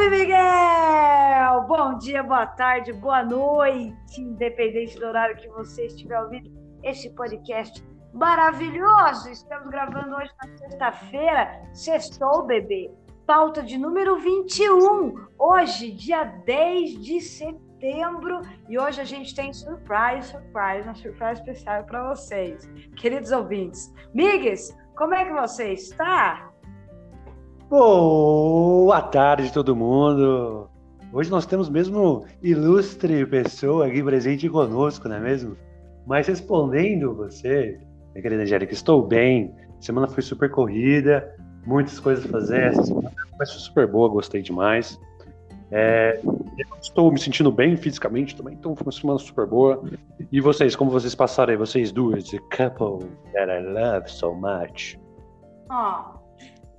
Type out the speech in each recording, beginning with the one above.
Salve, Miguel! Bom dia, boa tarde, boa noite, independente do horário que você estiver ouvindo este podcast maravilhoso. Estamos gravando hoje na sexta-feira, sextou, bebê. Pauta de número 21, hoje, dia 10 de setembro, e hoje a gente tem surprise, surprise, uma surpresa especial para vocês, queridos ouvintes. Migues, como é que você está? Boa tarde, todo mundo! Hoje nós temos mesmo ilustre pessoa aqui presente conosco, não é mesmo? Mas respondendo você, minha querida Angélica, estou bem. semana foi super corrida, muitas coisas a fazer. Essa semana foi super boa, gostei demais. É, estou me sentindo bem fisicamente também, então foi uma semana super boa. E vocês, como vocês passaram aí, vocês duas, the couple that I love so much? Oh,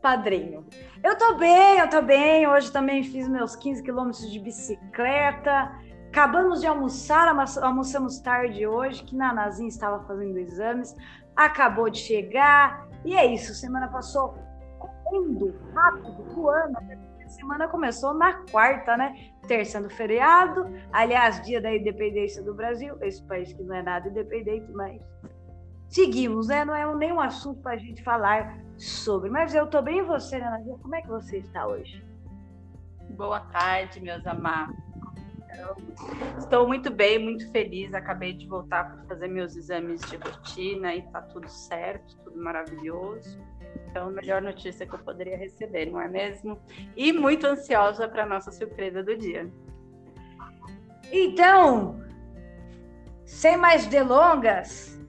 padrinho. Eu tô bem, eu tô bem. Hoje também fiz meus 15 quilômetros de bicicleta. Acabamos de almoçar, almoçamos tarde hoje, que Nanazinha estava fazendo exames, acabou de chegar. E é isso, semana passou correndo, rápido, voando. A semana começou na quarta, né? Terça no feriado. Aliás, dia da independência do Brasil, esse país que não é nada independente, mas seguimos, né? Não é nenhum assunto para a gente falar sobre. Mas eu estou bem e você, Ana né, Como é que você está hoje? Boa tarde, meus amados. Estou muito bem, muito feliz. Acabei de voltar para fazer meus exames de rotina e está tudo certo, tudo maravilhoso. Então, a melhor notícia que eu poderia receber, não é mesmo? E muito ansiosa para a nossa surpresa do dia. Então, sem mais delongas,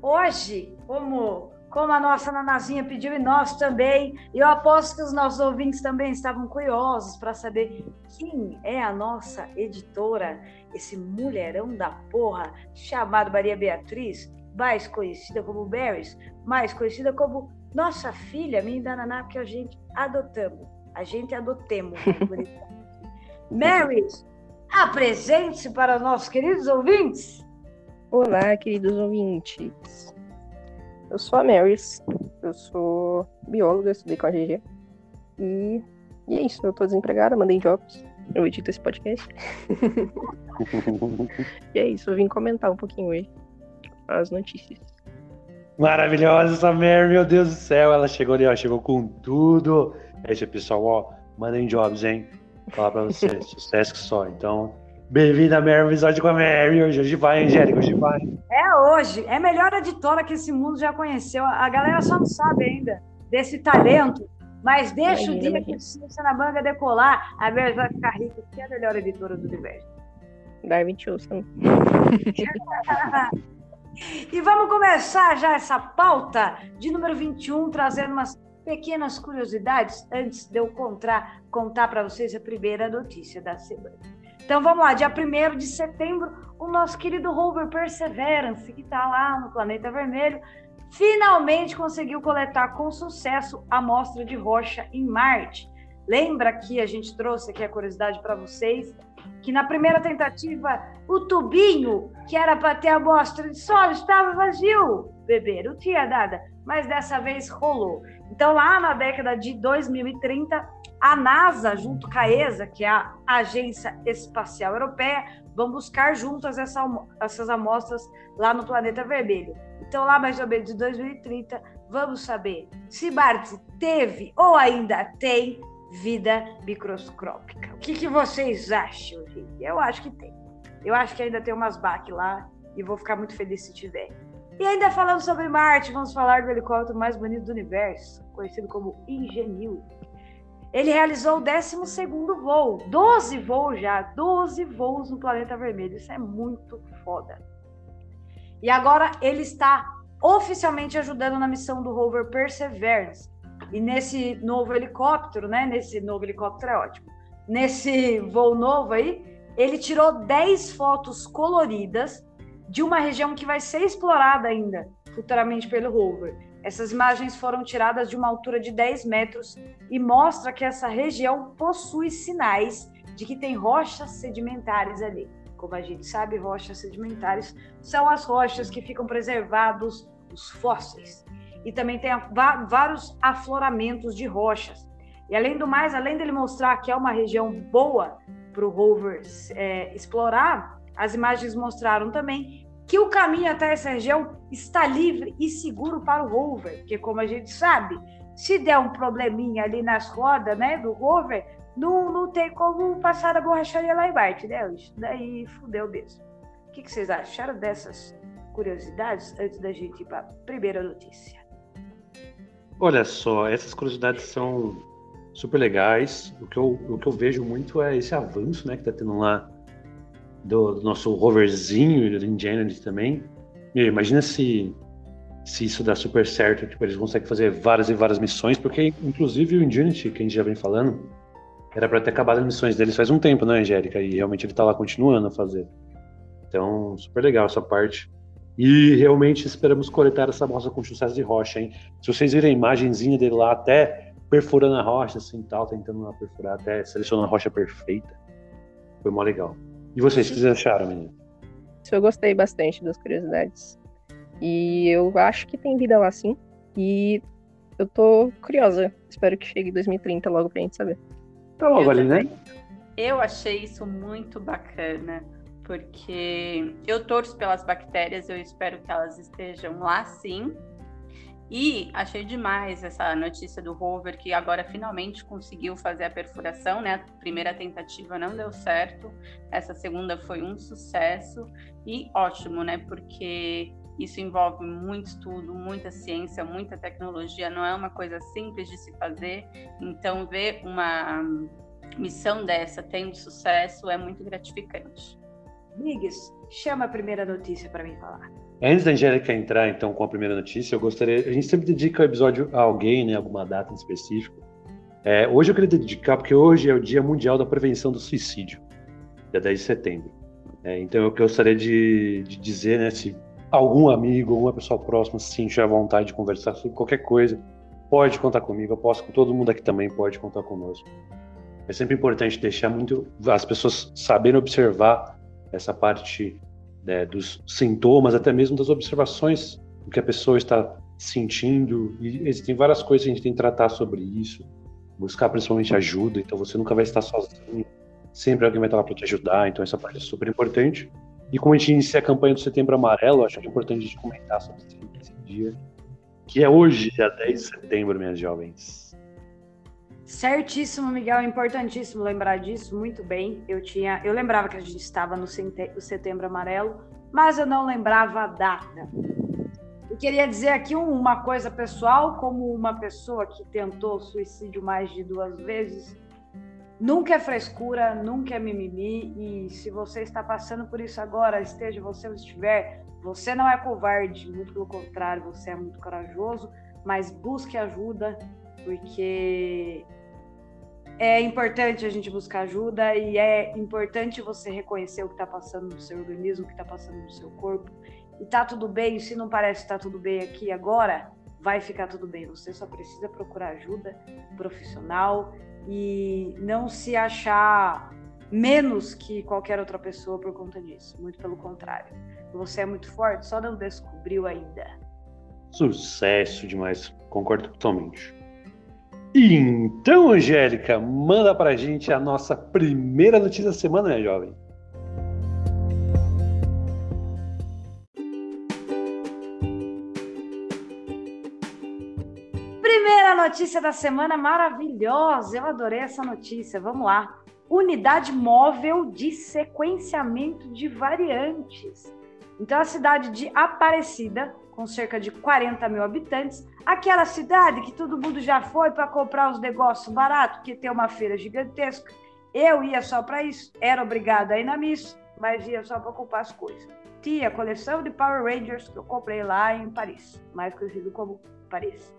hoje, como como a nossa Nanazinha pediu e nós também. E eu aposto que os nossos ouvintes também estavam curiosos para saber quem é a nossa editora, esse mulherão da porra chamado Maria Beatriz, mais conhecida como Berries, mais conhecida como nossa filha, minha da Naná, que a gente adotamos. A gente adotemos. Mary, apresente-se para os nossos queridos ouvintes. Olá, queridos ouvintes. Eu sou a Marys, eu sou bióloga, estudei com a GG. E, e é isso, eu tô desempregada, mandei jobs. Eu edito esse podcast. e é isso, eu vim comentar um pouquinho hoje as notícias. Maravilhosa essa Mary, meu Deus do céu. Ela chegou ali, ó, chegou com tudo. É isso, pessoal, ó, mandem jobs, hein? Falar pra vocês, sucesso que só. Então, Bem-vinda, Mary, episódio com a Mary. Hoje, hoje vai, Angélica, hoje vai. É hoje. É a melhor editora que esse mundo já conheceu. A galera só não sabe ainda desse talento. Mas deixa o dia que você na banda decolar, a Mary vai ficar rica, que é a melhor editora do universo. Darwin Wilson. e vamos começar já essa pauta de número 21, trazendo umas pequenas curiosidades antes de eu contar, contar para vocês a primeira notícia da semana. Então vamos lá, dia 1 de setembro, o nosso querido rover Perseverance, que está lá no planeta vermelho, finalmente conseguiu coletar com sucesso a amostra de rocha em Marte. Lembra que a gente trouxe aqui a curiosidade para vocês que na primeira tentativa o tubinho que era para ter a amostra de solo estava vazio, bebê, não tinha nada, mas dessa vez rolou. Então lá na década de 2030 a NASA, junto com a ESA, que é a Agência Espacial Europeia, vão buscar juntas essa, essas amostras lá no planeta vermelho. Então, lá mais ou menos de 2030, vamos saber se Marte teve ou ainda tem vida microscópica. O que, que vocês acham, gente? Eu acho que tem. Eu acho que ainda tem umas baques lá e vou ficar muito feliz se tiver. E ainda falando sobre Marte, vamos falar do helicóptero mais bonito do universo, conhecido como Ingenuity. Ele realizou o 12 voo, 12 voos já, 12 voos no planeta vermelho. Isso é muito foda. E agora ele está oficialmente ajudando na missão do rover Perseverance. E nesse novo helicóptero, né? Nesse novo helicóptero é ótimo. Nesse voo novo aí, ele tirou 10 fotos coloridas de uma região que vai ser explorada ainda futuramente pelo rover. Essas imagens foram tiradas de uma altura de 10 metros e mostra que essa região possui sinais de que tem rochas sedimentares ali. Como a gente sabe, rochas sedimentares são as rochas que ficam preservados os fósseis. E também tem vários afloramentos de rochas. E além do mais, além dele mostrar que é uma região boa para o rover é, explorar, as imagens mostraram também que o caminho até essa região está livre e seguro para o rover, porque como a gente sabe, se der um probleminha ali nas rodas né, do rover, não, não tem como passar a borracharia lá embaixo, né? Isso daí fudeu mesmo. O que, que vocês acharam dessas curiosidades antes da gente ir para a primeira notícia? Olha só, essas curiosidades são super legais. O que eu, o que eu vejo muito é esse avanço né, que está tendo lá do, do, nosso roverzinho do Ingenuity também. E imagina se, se isso dá super certo, tipo, eles conseguem fazer várias e várias missões, porque inclusive o Ingenuity, que a gente já vem falando, era para ter acabado as missões deles faz um tempo, né, Angélica? E realmente ele está lá continuando a fazer. Então, super legal essa parte. E realmente esperamos coletar essa amostra com sucesso de rocha, hein? Se vocês virem a imagenzinha dele lá, até perfurando a rocha, assim, tal, tentando lá perfurar, até selecionando a rocha perfeita. Foi mó legal. E vocês, o que vocês acharam, menino? Eu gostei bastante das curiosidades. E eu acho que tem vida lá sim. E eu tô curiosa. Espero que chegue 2030 logo pra gente saber. Tá logo eu ali, também. né? Eu achei isso muito bacana porque eu torço pelas bactérias, eu espero que elas estejam lá sim. E achei demais essa notícia do rover que agora finalmente conseguiu fazer a perfuração, né? A primeira tentativa não deu certo, essa segunda foi um sucesso e ótimo, né? Porque isso envolve muito estudo, muita ciência, muita tecnologia, não é uma coisa simples de se fazer. Então, ver uma missão dessa tendo sucesso é muito gratificante. Migues, chama a primeira notícia para mim falar. Antes da Angélica entrar, então, com a primeira notícia, eu gostaria. A gente sempre dedica o episódio a alguém, né? Alguma data em específico. É, hoje eu queria dedicar, porque hoje é o Dia Mundial da Prevenção do Suicídio, dia 10 de setembro. É, então eu gostaria de, de, dizer, né, se algum amigo, alguma pessoa próxima se sentir à vontade de conversar sobre qualquer coisa, pode contar comigo. Eu posso todo mundo aqui também pode contar conosco. É sempre importante deixar muito as pessoas saberem observar essa parte né, dos sintomas, até mesmo das observações do que a pessoa está sentindo. E existem várias coisas que a gente tem que tratar sobre isso, buscar principalmente ajuda. Então você nunca vai estar sozinho, sempre alguém vai estar lá para te ajudar. Então essa parte é super importante. E como a gente inicia a campanha do Setembro Amarelo, acho que é importante a gente comentar sobre esse dia, que é hoje, dia 10 de setembro, minhas jovens. Certíssimo, Miguel, é importantíssimo lembrar disso, muito bem. Eu tinha, eu lembrava que a gente estava no Setembro Amarelo, mas eu não lembrava a data. Eu queria dizer aqui uma coisa pessoal, como uma pessoa que tentou suicídio mais de duas vezes, nunca é frescura, nunca é mimimi, e se você está passando por isso agora, esteja você ou estiver, você não é covarde, muito pelo contrário, você é muito corajoso, mas busque ajuda, porque é importante a gente buscar ajuda e é importante você reconhecer o que está passando no seu organismo, o que está passando no seu corpo. E tá tudo bem, se não parece que tá tudo bem aqui agora, vai ficar tudo bem. Você só precisa procurar ajuda profissional e não se achar menos que qualquer outra pessoa por conta disso. Muito pelo contrário. Você é muito forte, só não descobriu ainda. Sucesso demais, concordo totalmente. Então, Angélica, manda pra gente a nossa primeira notícia da semana, né, jovem? Primeira notícia da semana maravilhosa. Eu adorei essa notícia. Vamos lá. Unidade móvel de sequenciamento de variantes. Então, a cidade de Aparecida, com cerca de 40 mil habitantes, aquela cidade que todo mundo já foi para comprar os negócios baratos, que tem uma feira gigantesca. Eu ia só para isso, era obrigada a ir na missa, mas ia só para comprar as coisas. Tinha a coleção de Power Rangers que eu comprei lá em Paris, mais conhecido como Paris.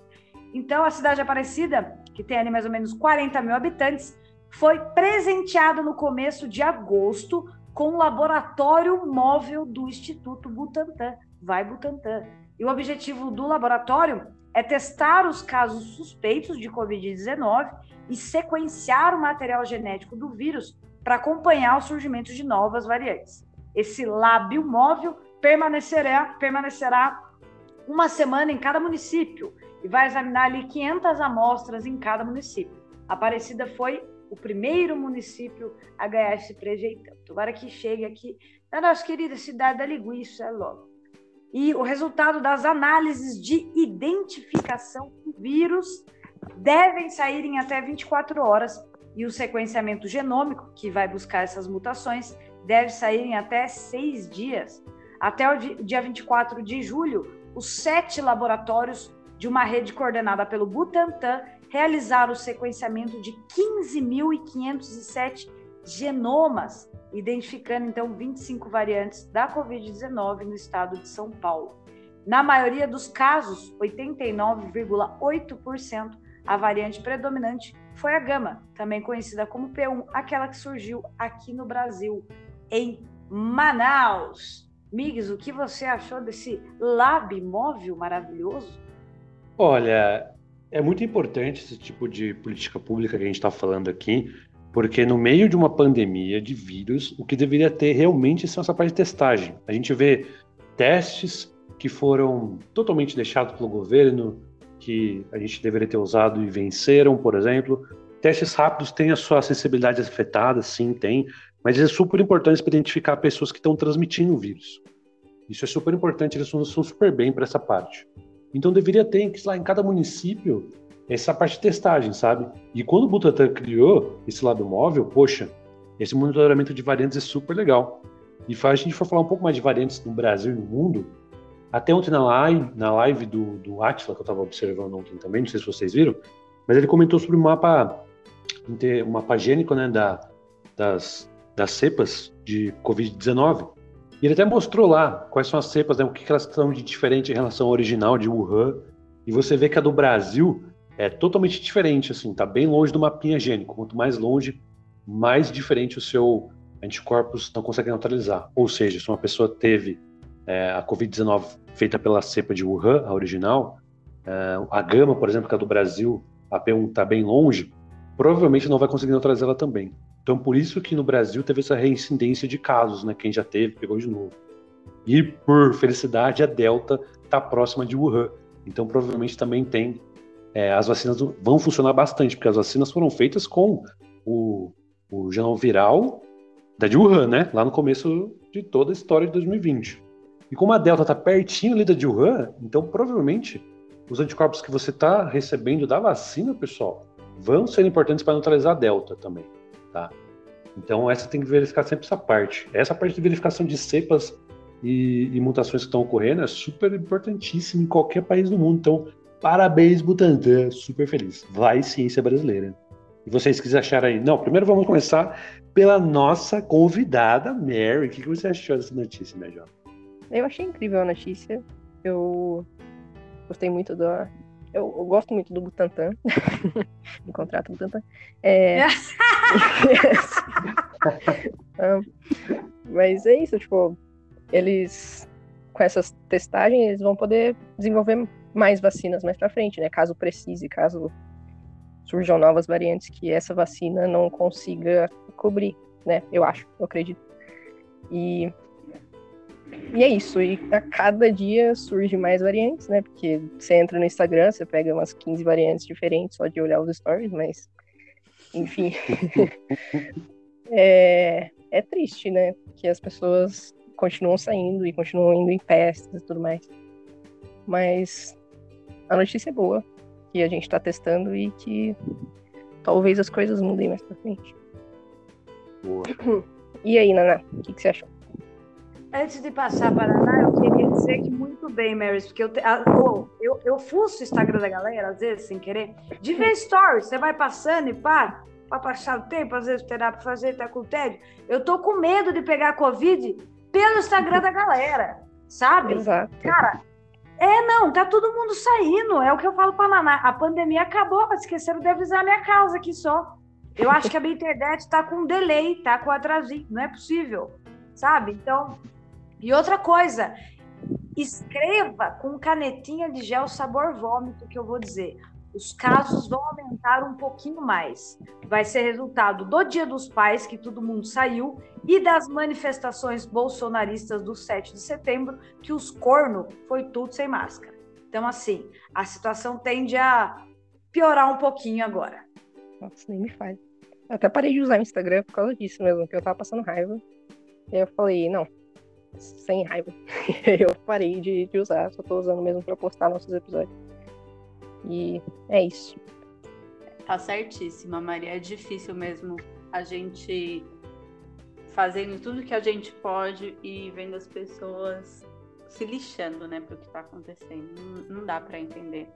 Então, a cidade de Aparecida, que tem ali mais ou menos 40 mil habitantes, foi presenteada no começo de agosto com o laboratório móvel do Instituto Butantan. Vai Butantan. E o objetivo do laboratório é testar os casos suspeitos de Covid-19 e sequenciar o material genético do vírus para acompanhar o surgimento de novas variantes. Esse lábio móvel permanecerá, permanecerá uma semana em cada município e vai examinar ali 500 amostras em cada município. Aparecida foi o primeiro município a ganhar esse prejeitão. Tomara que chegue aqui na nossa querida cidade da Linguiça logo. E o resultado das análises de identificação do vírus devem sair em até 24 horas e o sequenciamento genômico, que vai buscar essas mutações, deve sair em até seis dias. Até o dia 24 de julho, os sete laboratórios de uma rede coordenada pelo Butantan realizaram o sequenciamento de 15.507 genomas, identificando então 25 variantes da Covid-19 no estado de São Paulo. Na maioria dos casos, 89,8%, a variante predominante foi a gama, também conhecida como P1, aquela que surgiu aqui no Brasil, em Manaus. Migs, o que você achou desse lab móvel maravilhoso? Olha, é muito importante esse tipo de política pública que a gente está falando aqui, porque no meio de uma pandemia de vírus, o que deveria ter realmente são essa parte de testagem. A gente vê testes que foram totalmente deixados pelo governo, que a gente deveria ter usado e venceram, por exemplo. Testes rápidos têm a sua acessibilidade afetada, sim, tem, mas é super importante para identificar pessoas que estão transmitindo o vírus. Isso é super importante, eles são super bem para essa parte. Então deveria ter, lá, em cada município, essa parte de testagem, sabe? E quando o Butantan criou esse lado móvel, poxa, esse monitoramento de variantes é super legal. E a gente for falar um pouco mais de variantes no Brasil e no mundo, até ontem na live, na live do, do Atila, que eu estava observando ontem também, não sei se vocês viram, mas ele comentou sobre o mapa, um mapa gênico né, da, das, das cepas de Covid-19. E ele até mostrou lá quais são as cepas, né, o que, elas são de diferente em relação ao original de Wuhan. E você vê que a do Brasil é totalmente diferente, assim, tá bem longe do mapinha gênico. Quanto mais longe, mais diferente o seu anticorpos não consegue neutralizar. Ou seja, se uma pessoa teve é, a Covid-19 feita pela cepa de Wuhan, a original, é, a gama, por exemplo, que é do Brasil, a P1 está bem longe, provavelmente não vai conseguir neutralizá-la também. Então, por isso que no Brasil teve essa reincidência de casos, né? Quem já teve, pegou de novo. E, por felicidade, a Delta está próxima de Wuhan. Então, provavelmente também tem. É, as vacinas vão funcionar bastante, porque as vacinas foram feitas com o, o viral da de Wuhan, né? Lá no começo de toda a história de 2020. E como a Delta está pertinho ali da de Wuhan, então provavelmente os anticorpos que você está recebendo da vacina, pessoal, vão ser importantes para neutralizar a Delta também, tá? Então essa tem que verificar sempre essa parte. Essa parte de verificação de cepas e, e mutações que estão ocorrendo é super importantíssima em qualquer país do mundo. Então, parabéns, Butantan, super feliz. Vai ciência brasileira. E vocês que acharam aí? Não, primeiro vamos começar pela nossa convidada, Mary. O que você achou dessa notícia, minha jovem? Eu achei incrível a notícia. Eu gostei muito da. Eu, eu gosto muito do Butantan, do contrato Butantan. É... mas é isso, tipo, eles com essas testagens eles vão poder desenvolver mais vacinas mais para frente, né? Caso precise, caso surjam novas variantes que essa vacina não consiga cobrir, né? Eu acho, eu acredito. E e é isso, e a cada dia surge mais variantes, né? Porque você entra no Instagram, você pega umas 15 variantes diferentes só de olhar os stories, mas enfim. é, é triste, né? Que as pessoas continuam saindo e continuam indo em festas e tudo mais. Mas a notícia é boa, que a gente tá testando e que talvez as coisas mudem mais pra frente. Boa. E aí, Naná, o que, que você achou? Antes de passar para a Ana, eu queria dizer que muito bem, Marys, porque eu, te, eu, eu, eu fuço o Instagram da galera, às vezes, sem querer, de ver stories. Você vai passando e pá, para passar o tempo, às vezes terá para fazer, tá com tédio. Eu tô com medo de pegar Covid pelo Instagram da galera, sabe? Exato. Cara, é, não, tá todo mundo saindo. É o que eu falo pra Naná. A pandemia acabou, esqueceram de avisar a minha causa aqui só. Eu acho que a minha internet tá com delay, tá com atrasinho. Não é possível, sabe? Então, e outra coisa, escreva com canetinha de gel sabor vômito, que eu vou dizer. Os casos vão aumentar um pouquinho mais. Vai ser resultado do Dia dos Pais, que todo mundo saiu, e das manifestações bolsonaristas do 7 de setembro, que os corno foi tudo sem máscara. Então, assim, a situação tende a piorar um pouquinho agora. Nossa, nem me fale. Eu até parei de usar o Instagram por causa disso mesmo, que eu tava passando raiva. E aí eu falei, não, sem raiva. eu parei de, de usar, só tô usando mesmo pra postar nossos episódios. E é isso. Tá certíssima, Maria. É difícil mesmo a gente fazendo tudo que a gente pode e vendo as pessoas se lixando, né, pro que tá acontecendo. Não, não dá para entender.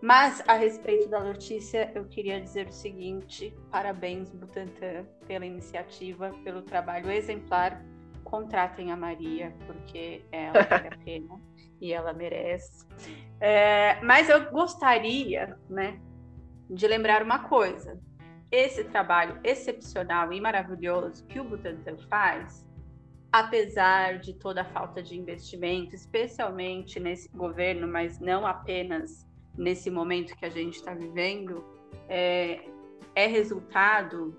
Mas a respeito da notícia, eu queria dizer o seguinte: parabéns, Butantan, pela iniciativa, pelo trabalho exemplar. Contratem a Maria, porque ela vale a pena e ela merece. É, mas eu gostaria, né, de lembrar uma coisa: esse trabalho excepcional e maravilhoso que o Butantan faz, apesar de toda a falta de investimento, especialmente nesse governo, mas não apenas nesse momento que a gente está vivendo, é, é resultado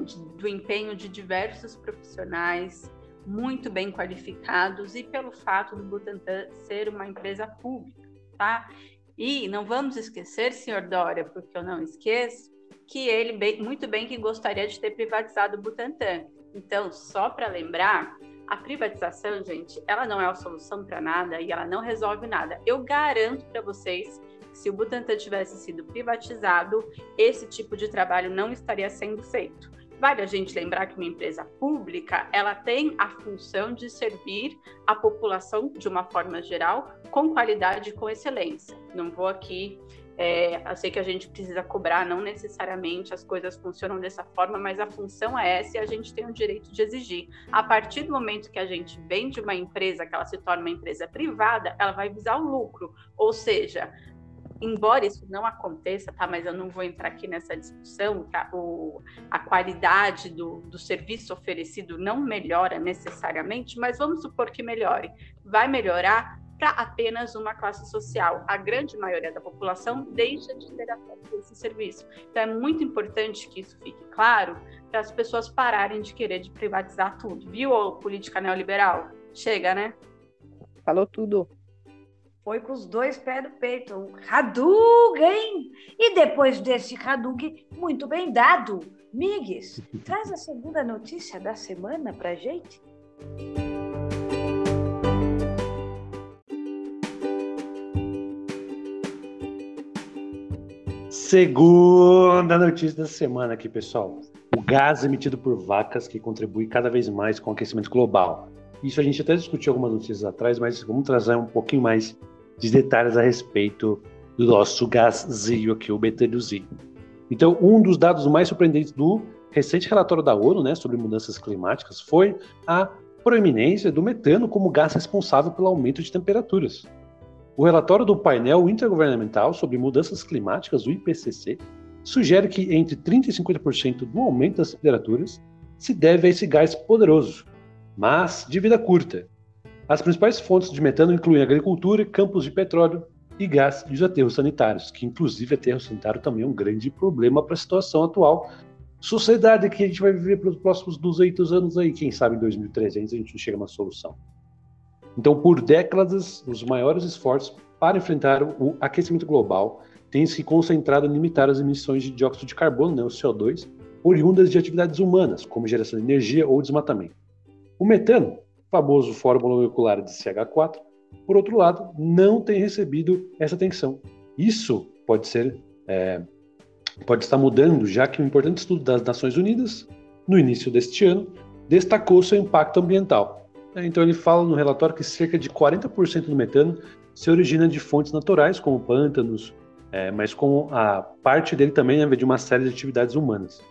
de, do empenho de diversos profissionais muito bem qualificados e pelo fato do Butantan ser uma empresa pública, tá? E não vamos esquecer, senhor Dória, porque eu não esqueço, que ele bem, muito bem que gostaria de ter privatizado o Butantan. Então, só para lembrar, a privatização, gente, ela não é a solução para nada e ela não resolve nada. Eu garanto para vocês que se o Butantan tivesse sido privatizado, esse tipo de trabalho não estaria sendo feito. Vale a gente lembrar que uma empresa pública, ela tem a função de servir a população de uma forma geral com qualidade e com excelência. Não vou aqui é, eu sei que a gente precisa cobrar, não necessariamente as coisas funcionam dessa forma, mas a função é essa e a gente tem o direito de exigir. A partir do momento que a gente vende uma empresa, que ela se torna uma empresa privada, ela vai visar o lucro. Ou seja, embora isso não aconteça, tá? Mas eu não vou entrar aqui nessa discussão, tá? O, a qualidade do, do serviço oferecido não melhora necessariamente, mas vamos supor que melhore. Vai melhorar para apenas uma classe social. A grande maioria da população deixa de ter acesso a esse serviço. Então é muito importante que isso fique claro para as pessoas pararem de querer de privatizar tudo. Viu política neoliberal? Chega, né? Falou tudo. Foi com os dois pés do peito. Um Hadouken! E depois desse Hadouken, muito bem dado. Migues, traz a segunda notícia da semana para gente. Segunda notícia da semana aqui, pessoal. O gás emitido por vacas que contribui cada vez mais com o aquecimento global. Isso a gente até discutiu algumas notícias atrás, mas vamos trazer um pouquinho mais de detalhes a respeito do nosso gászinho aqui, o betâniozinho. Então, um dos dados mais surpreendentes do recente relatório da ONU né, sobre mudanças climáticas foi a proeminência do metano como gás responsável pelo aumento de temperaturas. O relatório do painel intergovernamental sobre mudanças climáticas, o IPCC, sugere que entre 30% e 50% do aumento das temperaturas se deve a esse gás poderoso, mas de vida curta. As principais fontes de metano incluem agricultura, campos de petróleo e gás e os aterros sanitários, que inclusive aterro sanitário também é um grande problema para a situação atual. Sociedade que a gente vai viver pelos próximos 200 anos aí, quem sabe em 2300 a gente não chega a uma solução. Então, por décadas, os maiores esforços para enfrentar o aquecimento global têm se concentrado em limitar as emissões de dióxido de carbono, né, o CO2, oriundas de atividades humanas, como geração de energia ou desmatamento. O metano, famoso fórmula molecular de CH4, por outro lado, não tem recebido essa atenção. Isso pode ser é, pode estar mudando, já que um importante estudo das Nações Unidas, no início deste ano, destacou seu impacto ambiental, é, então ele fala no relatório que cerca de 40% do metano se origina de fontes naturais, como pântanos, é, mas com a parte dele também é de uma série de atividades humanas.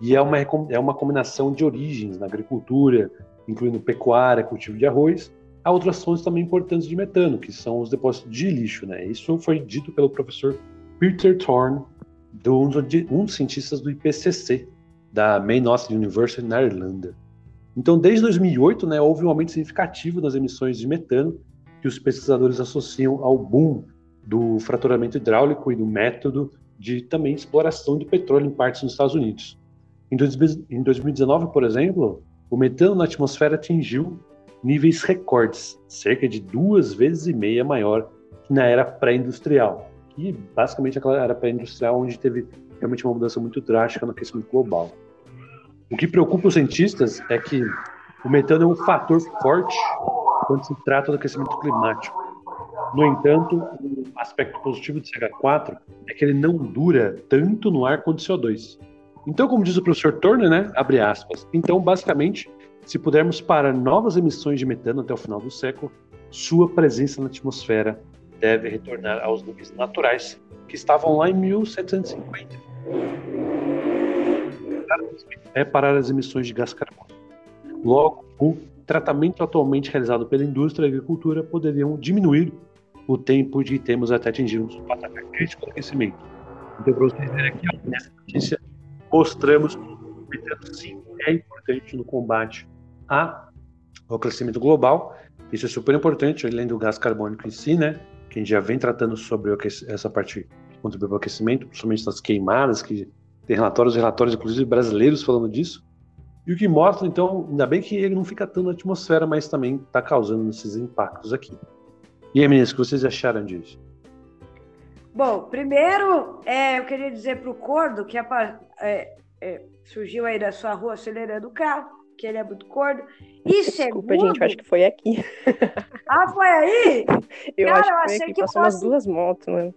E é uma, é uma combinação de origens na agricultura, incluindo pecuária, cultivo de arroz. Há outras fontes também importantes de metano, que são os depósitos de lixo. Né? Isso foi dito pelo professor Peter Thorne, do, um dos cientistas do IPCC, da Maynooth University, na Irlanda. Então, desde 2008, né, houve um aumento significativo nas emissões de metano, que os pesquisadores associam ao boom do fraturamento hidráulico e do método de também exploração de petróleo em partes nos Estados Unidos. Em 2019, por exemplo, o metano na atmosfera atingiu níveis recordes, cerca de duas vezes e meia maior que na era pré-industrial. e basicamente aquela era pré-industrial onde teve realmente uma mudança muito drástica no aquecimento global. O que preocupa os cientistas é que o metano é um fator forte quando se trata do aquecimento climático. No entanto, o aspecto positivo do CH4 é que ele não dura tanto no ar quanto o CO2. Então, como diz o professor Turner, né, abre aspas, então, basicamente, se pudermos parar novas emissões de metano até o final do século, sua presença na atmosfera deve retornar aos níveis naturais que estavam lá em 1750. É parar as emissões de gás carbônico. Logo, o tratamento atualmente realizado pela indústria e agricultura poderiam diminuir o tempo de termos até atingirmos o patamar crítico do aquecimento. Então, para vocês verem aqui, nessa notícia, mostramos que o sim, é importante no combate ao aquecimento global. Isso é super importante, além do gás carbônico em si, né? Que a gente já vem tratando sobre essa parte que contribui para o aquecimento, principalmente das queimadas, que tem relatórios relatórios, inclusive brasileiros, falando disso. E o que mostra, então, ainda bem que ele não fica tanto na atmosfera, mas também está causando esses impactos aqui. E aí, meninas, o que vocês acharam disso? Bom, primeiro, é, eu queria dizer para o Cordo que é, é, surgiu aí da sua rua acelerando o carro, que ele é muito cordo. E Desculpa, segundo... gente, eu acho que foi aqui. Ah, foi aí? Eu Cara, acho que eu foi achei aqui, que passou umas fosse- duas motos, né?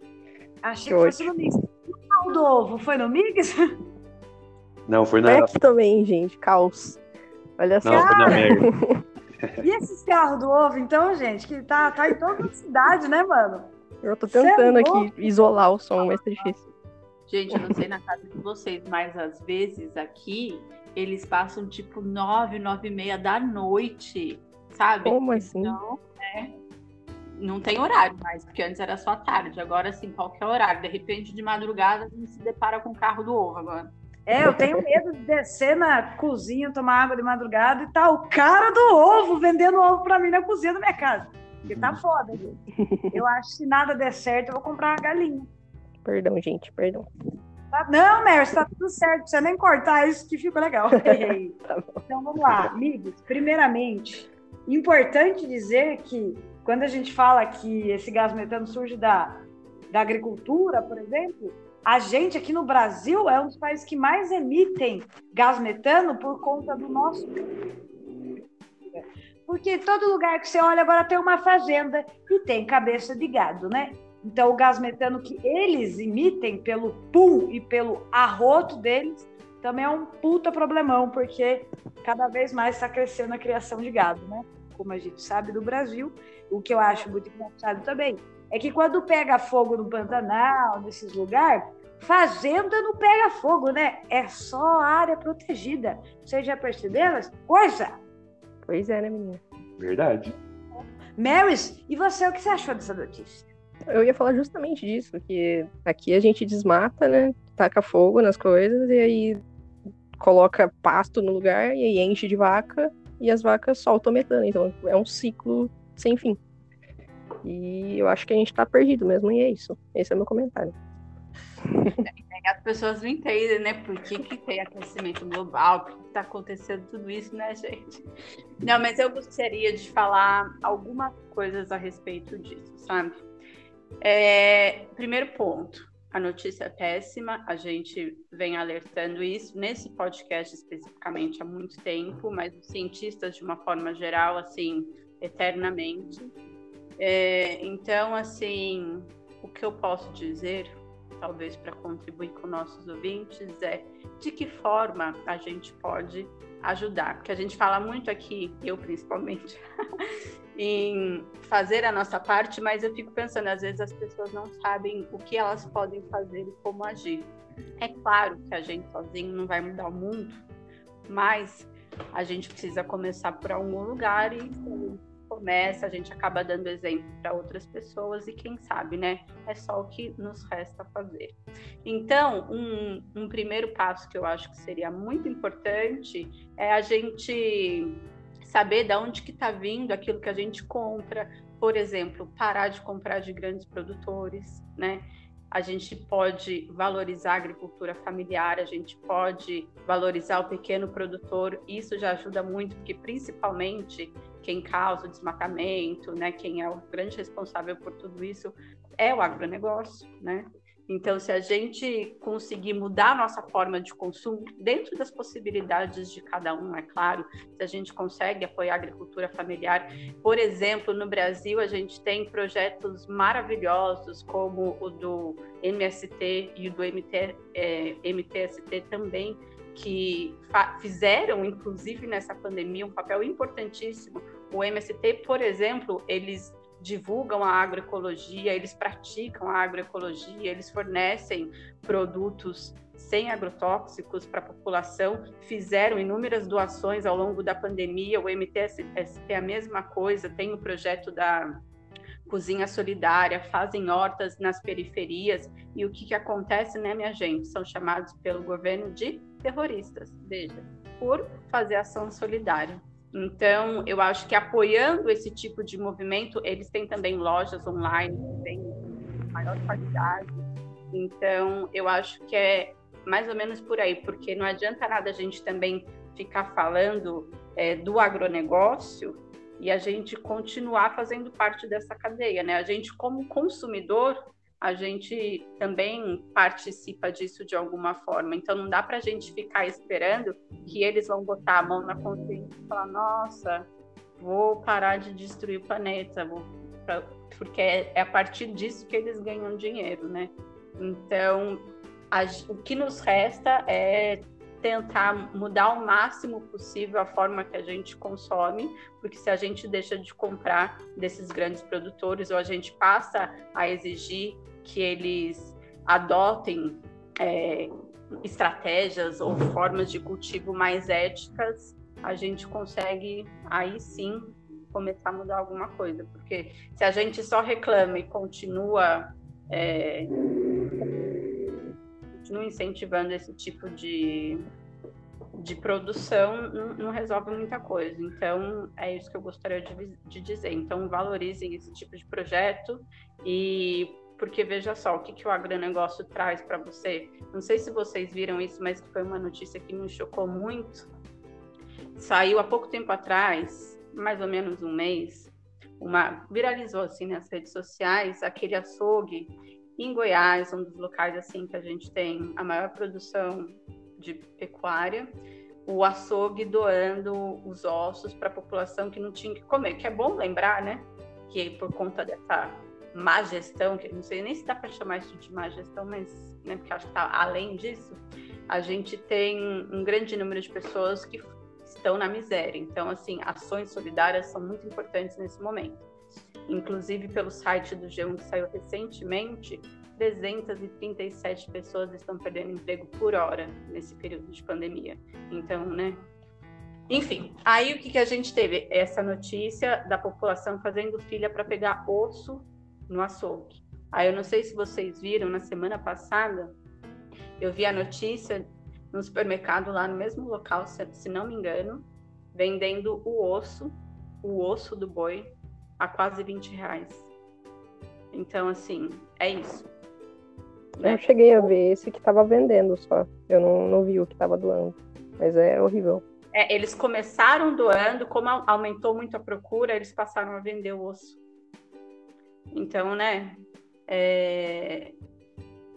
Achei Que que fosse no Mix. O carro do ovo foi no Mix? Não, foi Foi na, aqui também, gente, caos. Olha só. não, foi na. E esses carros do ovo, então, gente, que tá, tá em toda a cidade, né, mano? Eu tô é tentando louco. aqui isolar o som, mas tá difícil. Gente, eu não sei na casa de vocês, mas às vezes aqui eles passam tipo nove, nove e meia da noite, sabe? Como assim? Então, é, não tem horário mais, porque antes era só tarde, agora sim, qualquer horário. De repente, de madrugada, a gente se depara com o carro do ovo agora. É, eu tenho medo de descer na cozinha, tomar água de madrugada e tá o cara do ovo vendendo ovo pra mim na cozinha da minha casa. Porque tá foda, gente. Eu acho que se nada der certo, eu vou comprar uma galinha. Perdão, gente, perdão. Tá- Não, Mércio, tá tudo certo. Precisa nem cortar isso que ficou legal. Tá. Então vamos lá, amigos. Primeiramente, importante dizer que quando a gente fala que esse gás metano surge da, da agricultura, por exemplo, a gente aqui no Brasil é um dos países que mais emitem gás metano por conta do nosso. Porque todo lugar que você olha agora tem uma fazenda e tem cabeça de gado, né? Então o gás metano que eles emitem pelo pum e pelo arroto deles também é um puta problemão, porque cada vez mais está crescendo a criação de gado, né? Como a gente sabe do Brasil, o que eu acho muito engraçado também é que quando pega fogo no Pantanal, nesses lugares, fazenda não pega fogo, né? É só área protegida. Vocês já perceberam essa coisa? Pois é, né, menina? Verdade. Marys, e você, o que você achou dessa notícia? Eu ia falar justamente disso, que aqui a gente desmata, né? Taca fogo nas coisas e aí coloca pasto no lugar e aí enche de vaca e as vacas soltam metano. Então é um ciclo sem fim. E eu acho que a gente tá perdido mesmo, e é isso. Esse é o meu comentário. As pessoas não entendem, né? Por que, que tem aquecimento global, por que está acontecendo tudo isso, né, gente? Não, mas eu gostaria de falar algumas coisas a respeito disso, sabe? É, primeiro ponto, a notícia é péssima, a gente vem alertando isso nesse podcast especificamente há muito tempo, mas os cientistas, de uma forma geral, assim, eternamente. É, então, assim, o que eu posso dizer talvez para contribuir com nossos ouvintes, é de que forma a gente pode ajudar. Porque a gente fala muito aqui, eu principalmente, em fazer a nossa parte, mas eu fico pensando, às vezes as pessoas não sabem o que elas podem fazer e como agir. É claro que a gente sozinho não vai mudar o mundo, mas a gente precisa começar por algum lugar e começa, a gente acaba dando exemplo para outras pessoas e quem sabe, né? É só o que nos resta fazer. Então, um, um primeiro passo que eu acho que seria muito importante é a gente saber de onde que está vindo aquilo que a gente compra. Por exemplo, parar de comprar de grandes produtores, né? A gente pode valorizar a agricultura familiar, a gente pode valorizar o pequeno produtor. Isso já ajuda muito, porque principalmente quem causa o desmatamento, né, quem é o grande responsável por tudo isso é o agronegócio, né? Então, se a gente conseguir mudar a nossa forma de consumo, dentro das possibilidades de cada um, é claro, se a gente consegue apoiar a agricultura familiar. Por exemplo, no Brasil, a gente tem projetos maravilhosos, como o do MST e o do MT, é, MTST também, que fizeram, inclusive nessa pandemia, um papel importantíssimo. O MST, por exemplo, eles divulgam a agroecologia, eles praticam a agroecologia, eles fornecem produtos sem agrotóxicos para a população, fizeram inúmeras doações ao longo da pandemia, o MTST é a mesma coisa, tem o projeto da cozinha solidária, fazem hortas nas periferias, e o que, que acontece, né, minha gente? São chamados pelo governo de terroristas, veja, por fazer ação solidária. Então, eu acho que apoiando esse tipo de movimento, eles têm também lojas online, têm maior qualidade. Então, eu acho que é mais ou menos por aí, porque não adianta nada a gente também ficar falando é, do agronegócio e a gente continuar fazendo parte dessa cadeia, né? A gente, como consumidor, a gente também participa disso de alguma forma. Então não dá para a gente ficar esperando que eles vão botar a mão na consciência e falar: nossa, vou parar de destruir o planeta, vou... porque é a partir disso que eles ganham dinheiro, né? Então a... o que nos resta é tentar mudar ao máximo possível a forma que a gente consome, porque se a gente deixa de comprar desses grandes produtores ou a gente passa a exigir que eles adotem é, estratégias ou formas de cultivo mais éticas, a gente consegue aí sim começar a mudar alguma coisa. Porque se a gente só reclama e continua, é, continua incentivando esse tipo de, de produção, não, não, resolve muita coisa. Então, é isso que eu gostaria de, de dizer. Então, valorizem esse tipo de projeto e porque veja só, o que, que o agronegócio traz para você. Não sei se vocês viram isso, mas foi uma notícia que me chocou muito. Saiu há pouco tempo atrás, mais ou menos um mês, uma viralizou assim nas redes sociais aquele açougue em Goiás, um dos locais assim que a gente tem a maior produção de pecuária, o açougue doando os ossos para a população que não tinha que comer. Que é bom lembrar, né? Que por conta dessa má gestão, que não sei nem se dá para chamar isso de má gestão, mas né, porque acho que está além disso, a gente tem um grande número de pessoas que estão na miséria. Então, assim, ações solidárias são muito importantes nesse momento. Inclusive, pelo site do G1 que saiu recentemente, 337 pessoas estão perdendo emprego por hora nesse período de pandemia. Então, né? Enfim, aí o que, que a gente teve? Essa notícia da população fazendo filha para pegar osso no açougue. Aí eu não sei se vocês viram, na semana passada, eu vi a notícia no supermercado lá no mesmo local, se, se não me engano, vendendo o osso, o osso do boi, a quase 20 reais. Então, assim, é isso. Eu cheguei a ver esse que estava vendendo só. Eu não, não vi o que estava doando. Mas é horrível. É, eles começaram doando, como aumentou muito a procura, eles passaram a vender o osso. Então, né, é,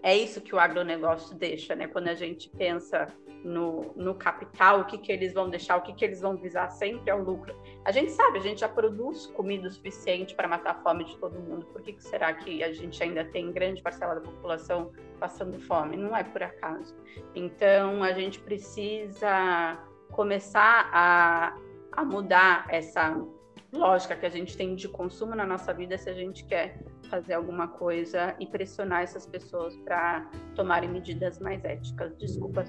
é isso que o agronegócio deixa, né? Quando a gente pensa no, no capital, o que, que eles vão deixar, o que, que eles vão visar sempre é o lucro. A gente sabe, a gente já produz comida o suficiente para matar a fome de todo mundo. Por que, que será que a gente ainda tem grande parcela da população passando fome? Não é por acaso. Então, a gente precisa começar a, a mudar essa lógica que a gente tem de consumo na nossa vida se a gente quer fazer alguma coisa e pressionar essas pessoas para tomarem medidas mais éticas. Desculpa.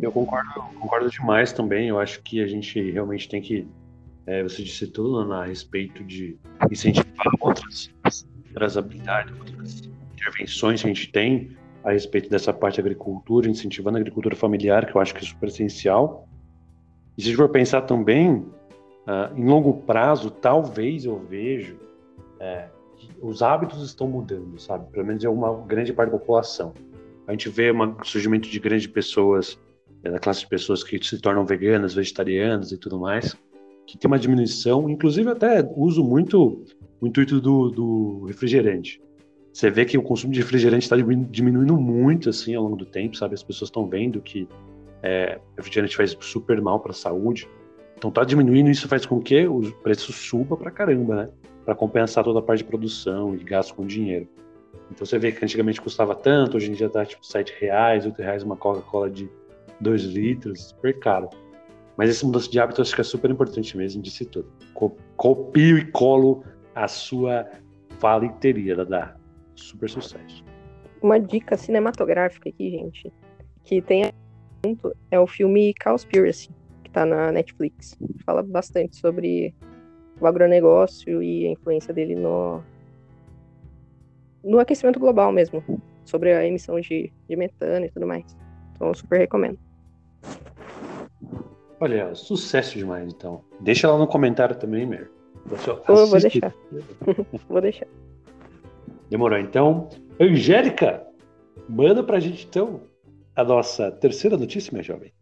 Eu concordo, concordo demais também. Eu acho que a gente realmente tem que, é, você disse tudo a respeito de incentivar outras, outras habilidades, outras intervenções que a gente tem a respeito dessa parte da agricultura, incentivando a agricultura familiar, que eu acho que é super essencial. E se a gente for pensar também, uh, em longo prazo, talvez eu vejo é, que os hábitos estão mudando, sabe? Pelo menos em uma grande parte da população. A gente vê um surgimento de grandes pessoas é da classe de pessoas que se tornam veganas, vegetarianas e tudo mais, que tem uma diminuição, inclusive até uso muito o intuito do, do refrigerante. Você vê que o consumo de refrigerante está diminuindo muito assim ao longo do tempo, sabe? As pessoas estão vendo que é, refrigerante faz super mal para a saúde. Então tá diminuindo, isso faz com que o preço suba para caramba, né? Para compensar toda a parte de produção e gasto com dinheiro. Então você vê que antigamente custava tanto, hoje em dia tá tipo 7 reais, 8 reais uma Coca-Cola de 2 litros, super caro. Mas esse mudança de hábito eu acho que é super importante mesmo, disse tudo. Copio e colo a sua fala inteira, Dada. Super sucesso. Uma dica cinematográfica aqui, gente, que tem é o filme Cowspiracy, que tá na Netflix. Fala bastante sobre o agronegócio e a influência dele no, no aquecimento global mesmo, sobre a emissão de, de metano e tudo mais. Então, eu super recomendo. Olha, sucesso demais, então. Deixa lá no comentário também, Mer. vou deixar. vou deixar. Demorou. Então, Angélica, manda pra gente, então, a nossa terceira notícia, minha jovem.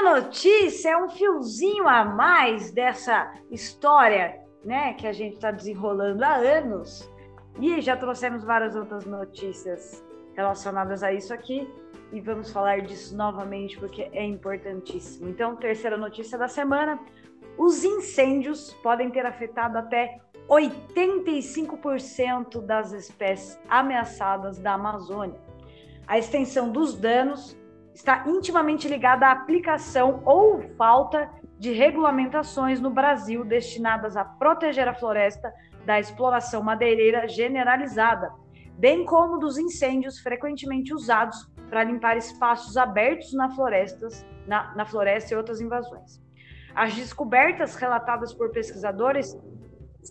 Terceira notícia é um fiozinho a mais dessa história, né, que a gente está desenrolando há anos e já trouxemos várias outras notícias relacionadas a isso aqui e vamos falar disso novamente porque é importantíssimo. Então, terceira notícia da semana: os incêndios podem ter afetado até 85% das espécies ameaçadas da Amazônia. A extensão dos danos está intimamente ligada à aplicação ou falta de regulamentações no Brasil destinadas a proteger a floresta da exploração madeireira generalizada, bem como dos incêndios frequentemente usados para limpar espaços abertos na, florestas, na, na floresta e outras invasões. As descobertas relatadas por pesquisadores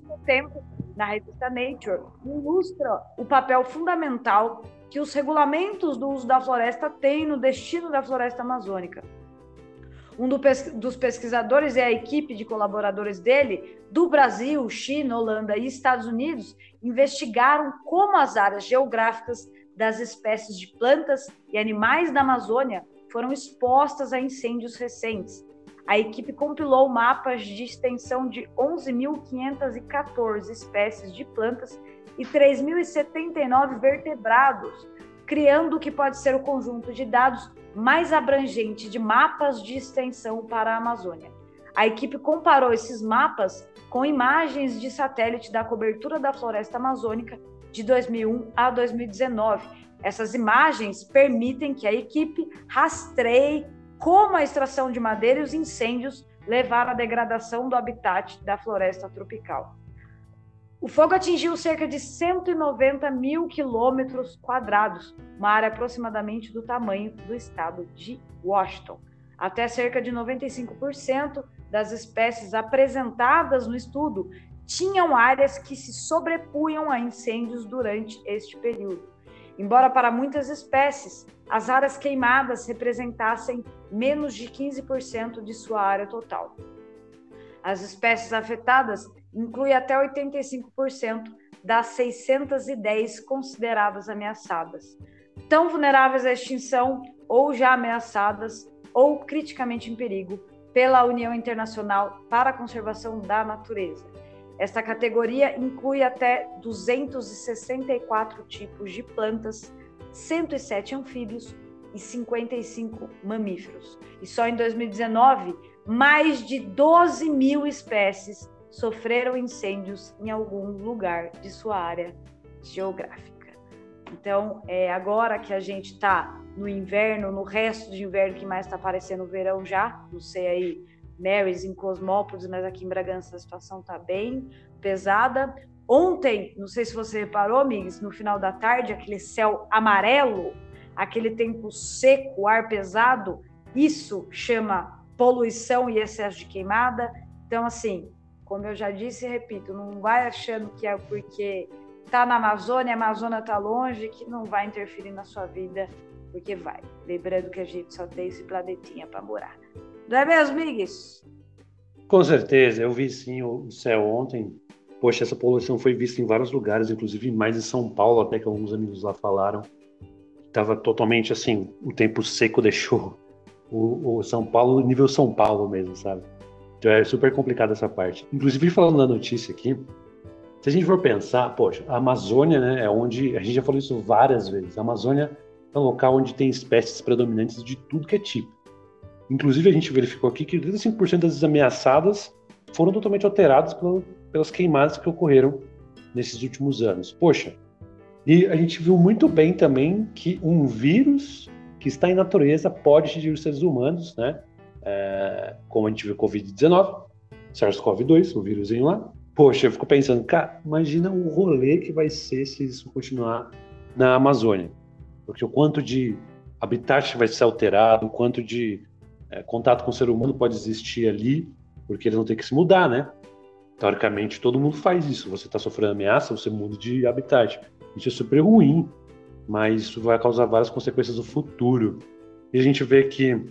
no tempo na revista Nature ilustram o papel fundamental que os regulamentos do uso da floresta têm no destino da floresta amazônica um dos pesquisadores e a equipe de colaboradores dele, do Brasil, China, Holanda e Estados Unidos, investigaram como as áreas geográficas das espécies de plantas e animais da Amazônia foram expostas a incêndios recentes. A equipe compilou mapas de extensão de 11.514 espécies de plantas e 3.079 vertebrados, criando o que pode ser o conjunto de dados mais abrangente de mapas de extensão para a Amazônia. A equipe comparou esses mapas com imagens de satélite da cobertura da floresta amazônica de 2001 a 2019. Essas imagens permitem que a equipe rastreie como a extração de madeira e os incêndios levaram à degradação do habitat da floresta tropical. O fogo atingiu cerca de 190 mil quilômetros quadrados, uma área aproximadamente do tamanho do estado de Washington. Até cerca de 95% das espécies apresentadas no estudo tinham áreas que se sobrepunham a incêndios durante este período. Embora para muitas espécies as áreas queimadas representassem menos de 15% de sua área total. As espécies afetadas inclui até 85% das 610 consideradas ameaçadas, tão vulneráveis à extinção ou já ameaçadas ou criticamente em perigo pela União Internacional para a Conservação da Natureza. Esta categoria inclui até 264 tipos de plantas, 107 anfíbios e 55 mamíferos. E só em 2019, mais de 12 mil espécies sofreram incêndios em algum lugar de sua área geográfica. Então, é agora que a gente está no inverno, no resto de inverno que mais está aparecendo o verão já, não sei aí, Marys em Cosmópolis, mas aqui em Bragança a situação está bem pesada. Ontem, não sei se você reparou, amigos, no final da tarde, aquele céu amarelo, aquele tempo seco, ar pesado, isso chama poluição e excesso de queimada. Então, assim, como eu já disse e repito, não vai achando que é porque está na Amazônia, a Amazônia está longe, que não vai interferir na sua vida, porque vai. Lembrando que a gente só tem esse planetinha para morar. Não é mesmo, Migues? Com certeza, eu vi sim o céu ontem, poxa, essa poluição foi vista em vários lugares, inclusive mais em São Paulo, até que alguns amigos lá falaram. Tava totalmente assim, o tempo seco deixou o, o São Paulo nível São Paulo mesmo, sabe? Então é super complicado essa parte. Inclusive, falando na notícia aqui, se a gente for pensar, poxa, a Amazônia, né, é onde, a gente já falou isso várias vezes, a Amazônia é um local onde tem espécies predominantes de tudo que é tipo. Inclusive, a gente verificou aqui que 35% das ameaçadas foram totalmente alteradas pelas queimadas que ocorreram nesses últimos anos. Poxa, e a gente viu muito bem também que um vírus que está em natureza pode atingir os seres humanos, né? É, como a gente viu Covid-19, SARS-CoV-2, o vírusinho lá. Poxa, eu fico pensando, cara, imagina o rolê que vai ser se isso continuar na Amazônia. Porque o quanto de habitat vai ser alterado, o quanto de é, contato com o ser humano pode existir ali, porque eles vão ter que se mudar, né? Teoricamente, todo mundo faz isso. Você está sofrendo ameaça, você muda de habitat. Isso é super ruim, mas isso vai causar várias consequências no futuro. E a gente vê que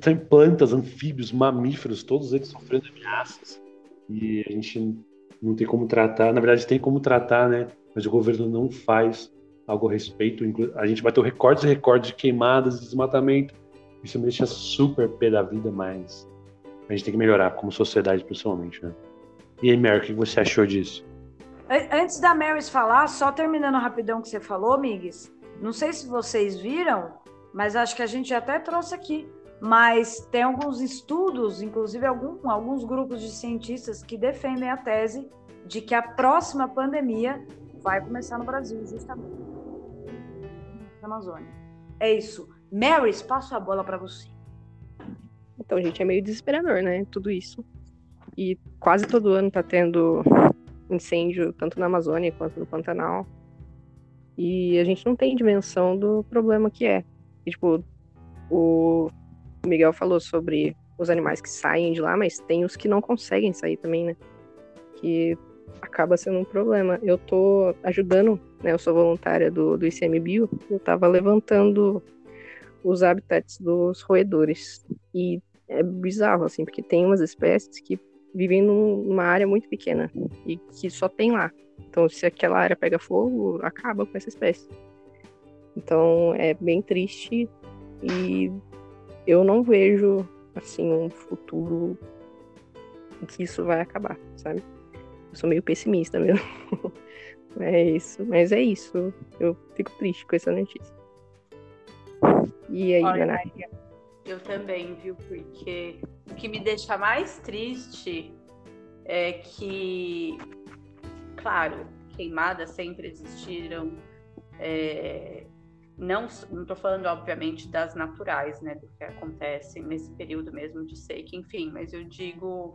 tem plantas, anfíbios, mamíferos, todos eles sofrendo ameaças. E a gente não tem como tratar, na verdade tem como tratar, né? Mas o governo não faz algo a respeito. A gente vai ter recordes e recordes de queimadas, desmatamento. Isso me deixa super pé da vida, mas a gente tem que melhorar como sociedade, principalmente, né? E aí, Mary, o que você achou disso? Antes da Marys falar, só terminando rapidão o que você falou, Migues, não sei se vocês viram, mas acho que a gente até trouxe aqui, mas tem alguns estudos, inclusive algum, alguns grupos de cientistas que defendem a tese de que a próxima pandemia vai começar no Brasil, justamente na Amazônia. É isso. Marys, passo a bola para você. Então, gente, é meio desesperador, né? Tudo isso. E quase todo ano tá tendo incêndio, tanto na Amazônia quanto no Pantanal. E a gente não tem dimensão do problema que é. E, tipo, o Miguel falou sobre os animais que saem de lá, mas tem os que não conseguem sair também, né? Que acaba sendo um problema. Eu tô ajudando, né? Eu sou voluntária do, do ICMBio, eu tava levantando os habitats dos roedores. E é bizarro, assim, porque tem umas espécies que vivem numa área muito pequena e que só tem lá. Então, se aquela área pega fogo, acaba com essa espécie. Então, é bem triste e eu não vejo, assim, um futuro em que isso vai acabar, sabe? Eu sou meio pessimista mesmo. é isso, mas é isso. Eu fico triste com essa notícia. E aí, Olha, Maria? Eu também, viu? Porque o que me deixa mais triste é que, claro, queimadas sempre existiram. É, não estou falando, obviamente, das naturais, né? Do que acontece nesse período mesmo de seca, enfim, mas eu digo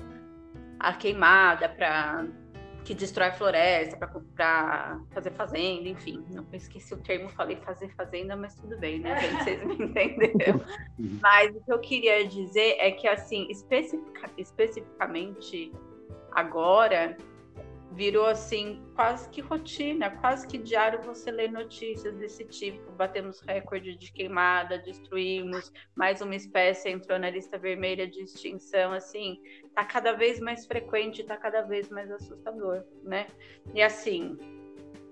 a queimada para que destrói a floresta para fazer fazenda, enfim. Não esqueci o termo, falei fazer fazenda, mas tudo bem, né, gente? Vocês me entenderam. mas o que eu queria dizer é que, assim, especific, especificamente agora, virou assim quase que rotina, quase que diário você lê notícias desse tipo. Batemos recorde de queimada, destruímos, mais uma espécie entrou na lista vermelha de extinção, assim, tá cada vez mais frequente, tá cada vez mais assustador, né? E assim,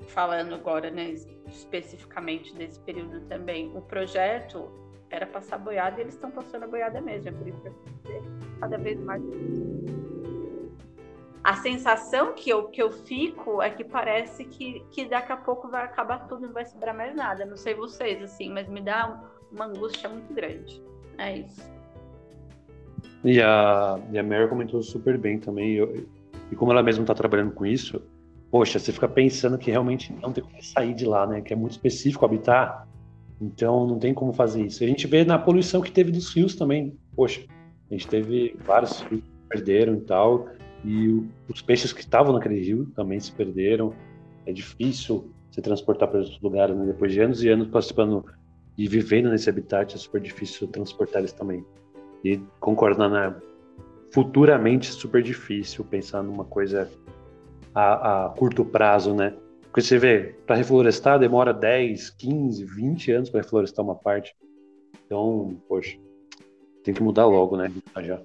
falando agora, né, especificamente desse período também, o projeto era passar boiada e eles estão passando a boiada mesmo, é por isso que cada vez mais a sensação que eu, que eu fico é que parece que, que daqui a pouco vai acabar tudo, não vai sobrar mais nada. Não sei vocês, assim, mas me dá uma angústia muito grande. É isso. E a, e a Mary comentou super bem também. Eu, e como ela mesma está trabalhando com isso, poxa, você fica pensando que realmente não tem como sair de lá, né? Que é muito específico habitar. Então não tem como fazer isso. A gente vê na poluição que teve dos rios também. Poxa, a gente teve vários rios que perderam e tal. E os peixes que estavam naquele rio também se perderam. É difícil se transportar para outros lugares, né? depois de anos e anos participando e vivendo nesse habitat, é super difícil transportar eles também. E concordo, né? futuramente é super difícil pensar numa coisa a, a curto prazo, né? Porque você vê, para reflorestar demora 10, 15, 20 anos para reflorestar uma parte. Então, poxa, tem que mudar logo, né? Já.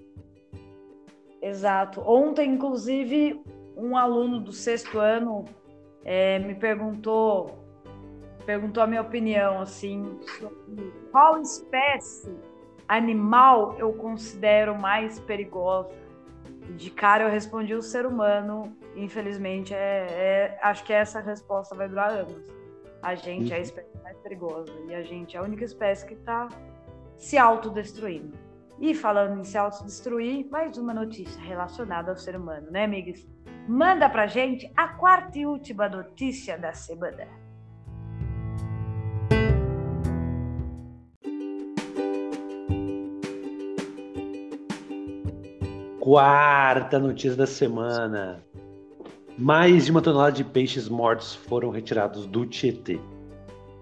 Exato. Ontem, inclusive, um aluno do sexto ano é, me perguntou perguntou a minha opinião assim sobre qual espécie animal eu considero mais perigosa. De cara eu respondi o ser humano. Infelizmente, é, é acho que essa resposta vai durar anos. A gente é a uhum. espécie mais perigosa e a gente é a única espécie que está se autodestruindo. E falando em se autodestruir, mais uma notícia relacionada ao ser humano, né, amigos? Manda pra gente a quarta e última notícia da semana. Quarta notícia da semana. Mais de uma tonelada de peixes mortos foram retirados do Tietê.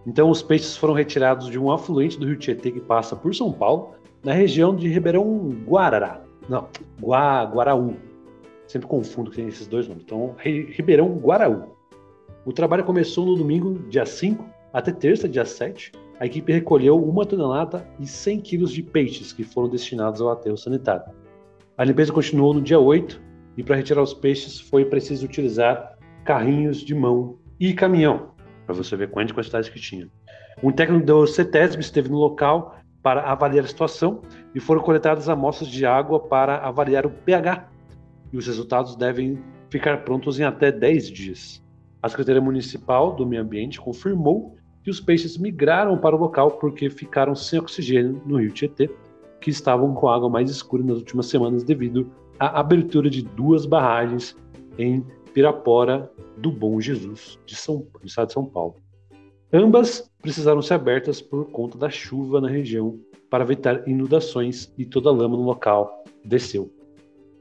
Então, os peixes foram retirados de um afluente do rio Tietê que passa por São Paulo, na região de Ribeirão Guarará. Não, Gua, Guaraú. Sempre confundo que tem esses dois nomes. Então, Ribeirão Guaraú. O trabalho começou no domingo, dia 5, até terça, dia 7. A equipe recolheu uma tonelada e 100 quilos de peixes que foram destinados ao aterro sanitário. A limpeza continuou no dia 8 e para retirar os peixes foi preciso utilizar carrinhos de mão e caminhão, para você ver quantas quantidades que tinha. Um técnico do CETESB esteve no local para avaliar a situação e foram coletadas amostras de água para avaliar o pH. E os resultados devem ficar prontos em até 10 dias. A Secretaria Municipal do Meio Ambiente confirmou que os peixes migraram para o local porque ficaram sem oxigênio no rio Tietê que estavam com água mais escura nas últimas semanas devido à abertura de duas barragens em Pirapora do Bom Jesus, de São, do estado de São Paulo. Ambas precisaram ser abertas por conta da chuva na região para evitar inundações e toda a lama no local desceu.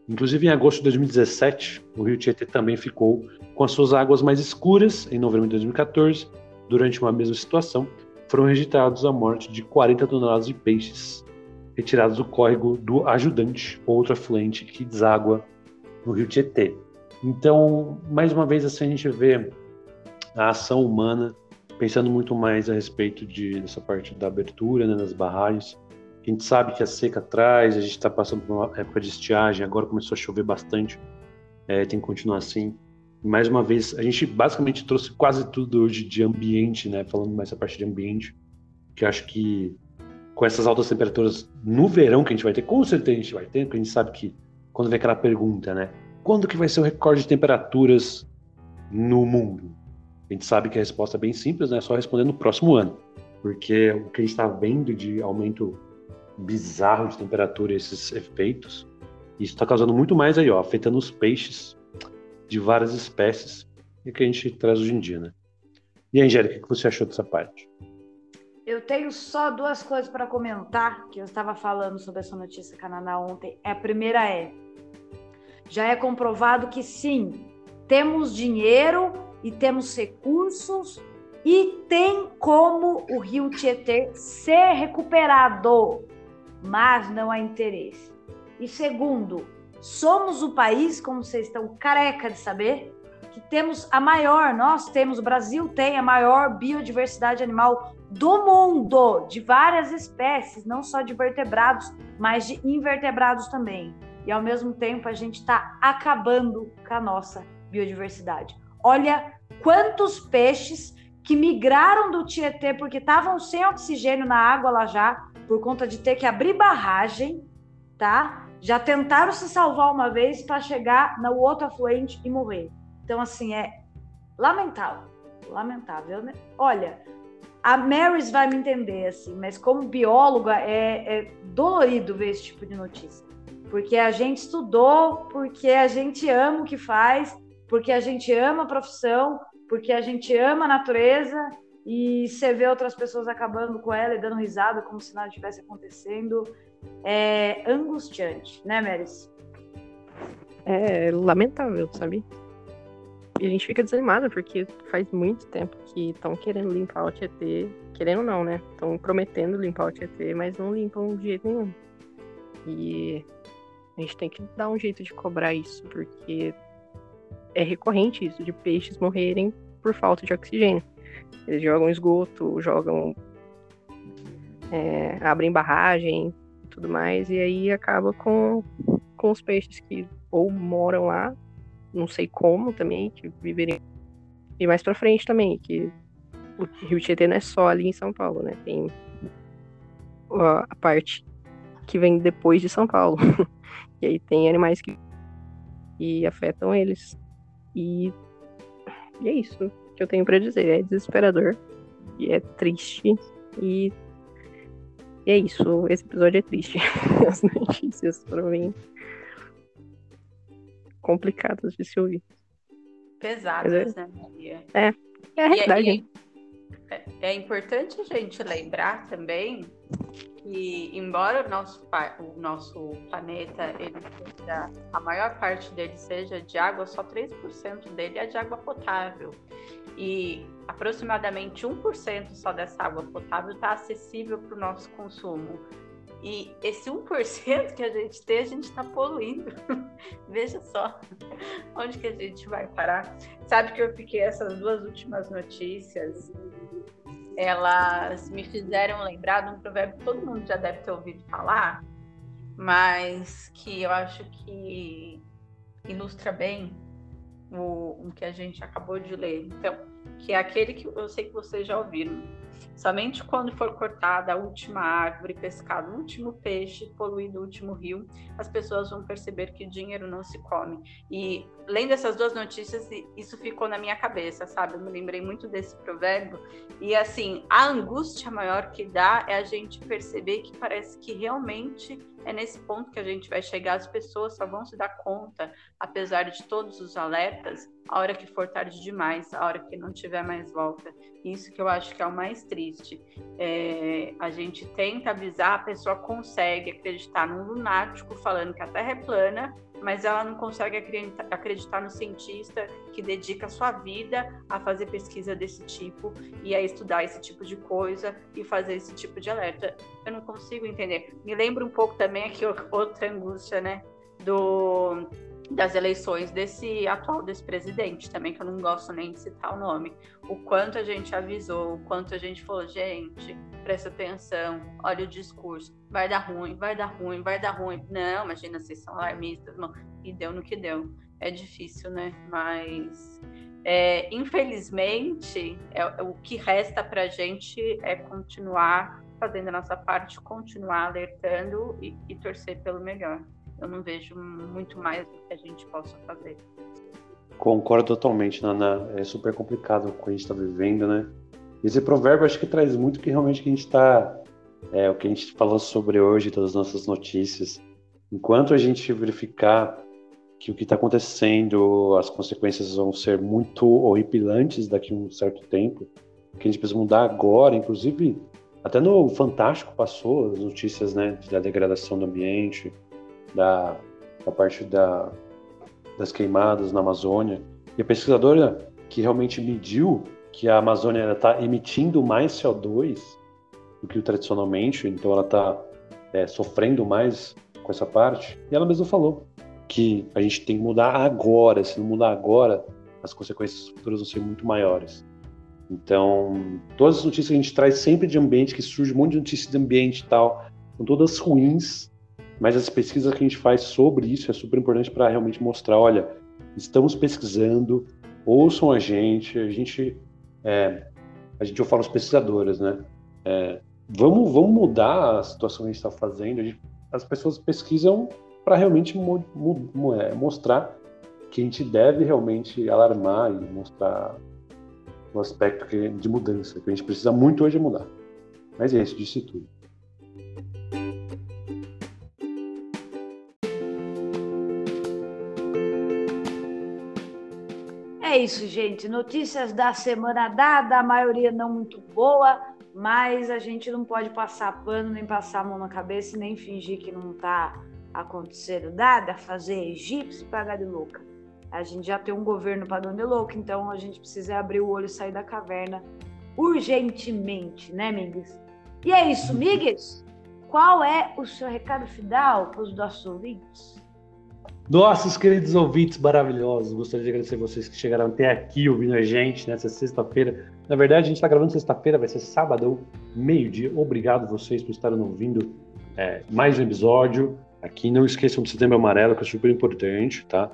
Inclusive, em agosto de 2017, o rio Tietê também ficou com as suas águas mais escuras. Em novembro de 2014, durante uma mesma situação, foram registrados a morte de 40 toneladas de peixes retirados do córrego do Ajudante, outro afluente que deságua no rio Tietê. Então, mais uma vez, assim, a gente vê a ação humana pensando muito mais a respeito de, dessa parte da abertura né, das barragens. A gente sabe que a seca traz, a gente está passando por uma época de estiagem, agora começou a chover bastante, é, tem que continuar assim. mais uma vez, a gente basicamente trouxe quase tudo hoje de ambiente, né, falando mais essa parte de ambiente, que acho que com essas altas temperaturas no verão que a gente vai ter, com certeza a gente vai ter, porque a gente sabe que quando vem aquela pergunta, né? Quando que vai ser o recorde de temperaturas no mundo? A gente sabe que a resposta é bem simples, né? É só responder no próximo ano. Porque o que a gente está vendo de aumento bizarro de temperatura, esses efeitos, isso está causando muito mais aí, ó, afetando os peixes de várias espécies e que a gente traz hoje em dia, né? E Angélica, o que você achou dessa parte? Eu tenho só duas coisas para comentar, que eu estava falando sobre essa notícia Cananá ontem. A primeira é: já é comprovado que sim, temos dinheiro e temos recursos e tem como o Rio Tietê ser recuperado, mas não há interesse. E segundo, somos o país, como vocês estão careca de saber, que temos a maior, nós temos, o Brasil tem a maior biodiversidade animal do mundo, de várias espécies, não só de vertebrados, mas de invertebrados também. E ao mesmo tempo a gente está acabando com a nossa biodiversidade. Olha quantos peixes que migraram do Tietê porque estavam sem oxigênio na água lá já, por conta de ter que abrir barragem, tá? Já tentaram se salvar uma vez para chegar no outro afluente e morrer. Então, assim, é lamentável. Lamentável, né? Olha, a Marys vai me entender, assim, mas como bióloga é, é dolorido ver esse tipo de notícia. Porque a gente estudou, porque a gente ama o que faz, porque a gente ama a profissão, porque a gente ama a natureza e você vê outras pessoas acabando com ela e dando risada como se nada estivesse acontecendo. É angustiante, né, Meris? É lamentável, sabe? E a gente fica desanimado porque faz muito tempo que estão querendo limpar o Tietê. Querendo não, né? Estão prometendo limpar o Tietê, mas não limpam de jeito nenhum. E a gente tem que dar um jeito de cobrar isso, porque é recorrente isso, de peixes morrerem por falta de oxigênio. Eles jogam esgoto, jogam. É, abrem barragem tudo mais, e aí acaba com, com os peixes que ou moram lá não sei como também, que viverem. E mais pra frente também, que o Rio Tietê não é só ali em São Paulo, né? Tem a parte que vem depois de São Paulo. e aí tem animais que e afetam eles. E, e é isso que eu tenho para dizer. É desesperador e é triste e, e é isso. Esse episódio é triste. As notícias foram bem complicadas de se ouvir. Pesadas, né, Maria? É, é a realidade. E, e é, é importante a gente lembrar também que, embora o nosso, o nosso planeta ele seja, a maior parte dele seja de água, só 3% dele é de água potável. E aproximadamente 1% só dessa água potável está acessível para o nosso consumo. E esse 1% que a gente tem, a gente está poluindo. Veja só onde que a gente vai parar. Sabe que eu fiquei essas duas últimas notícias elas me fizeram lembrar de um provérbio que todo mundo já deve ter ouvido falar, mas que eu acho que ilustra bem o, o que a gente acabou de ler. Então, que é aquele que eu sei que vocês já ouviram. Somente quando for cortada a última árvore, pescado o último peixe, poluído o último rio, as pessoas vão perceber que dinheiro não se come. E lendo essas duas notícias, isso ficou na minha cabeça, sabe? Eu me lembrei muito desse provérbio. E assim, a angústia maior que dá é a gente perceber que parece que realmente é nesse ponto que a gente vai chegar. As pessoas só vão se dar conta, apesar de todos os alertas, a hora que for tarde demais, a hora que não tiver mais volta. Isso que eu acho que é o mais triste. É, a gente tenta avisar, a pessoa consegue acreditar num lunático falando que a Terra é plana, mas ela não consegue acreditar no cientista que dedica sua vida a fazer pesquisa desse tipo e a estudar esse tipo de coisa e fazer esse tipo de alerta. Eu não consigo entender. Me lembra um pouco também aqui outra angústia, né? Do das eleições desse atual desse presidente também, que eu não gosto nem de citar o nome. O quanto a gente avisou, o quanto a gente falou, gente, presta atenção, olha o discurso, vai dar ruim, vai dar ruim, vai dar ruim. Não, imagina, vocês são alarmistas, não. E deu no que deu. É difícil, né? Mas é, infelizmente, é, o que resta para a gente é continuar fazendo a nossa parte, continuar alertando e, e torcer pelo melhor eu não vejo muito mais do que a gente possa fazer. Concordo totalmente, Nana. É super complicado o que a gente está vivendo, né? Esse provérbio acho que traz muito que realmente que a gente está, é, o que a gente falou sobre hoje, todas as nossas notícias. Enquanto a gente verificar que o que está acontecendo, as consequências vão ser muito horripilantes daqui a um certo tempo, que a gente precisa mudar agora, inclusive até no Fantástico passou as notícias, né, da degradação do ambiente, da, da parte da, das queimadas na Amazônia. E a pesquisadora que realmente mediu que a Amazônia está emitindo mais CO2 do que tradicionalmente, então ela está é, sofrendo mais com essa parte. E ela mesma falou que a gente tem que mudar agora, se não mudar agora, as consequências futuras vão ser muito maiores. Então, todas as notícias que a gente traz sempre de ambiente, que surge um monte de notícias de ambiente e tal, são todas ruins, mas as pesquisas que a gente faz sobre isso é super importante para realmente mostrar, olha, estamos pesquisando, ouçam a gente, a gente, é, a gente eu falo os pesquisadores, né? É, vamos, vamos mudar a situação que a gente está fazendo. Gente, as pessoas pesquisam para realmente mo, mo, mo, é, mostrar que a gente deve realmente alarmar e mostrar o aspecto que, de mudança, que a gente precisa muito hoje mudar. Mas é isso, disse tudo. É isso, gente. Notícias da semana dada, a maioria não muito boa, mas a gente não pode passar pano, nem passar a mão na cabeça, nem fingir que não está acontecendo nada, fazer egípcio e pagar de louca. A gente já tem um governo para de louca, então a gente precisa abrir o olho e sair da caverna urgentemente, né, Migues? E é isso, Migues. Qual é o seu recado final para os nossos ouvintes? Nossos queridos ouvintes maravilhosos, gostaria de agradecer vocês que chegaram até aqui ouvindo a gente nessa sexta-feira. Na verdade, a gente está gravando sexta-feira, vai ser sábado, meio-dia. Obrigado vocês por estarem ouvindo é, mais um episódio aqui. Não esqueçam do Setembro Amarelo, que é super importante, tá?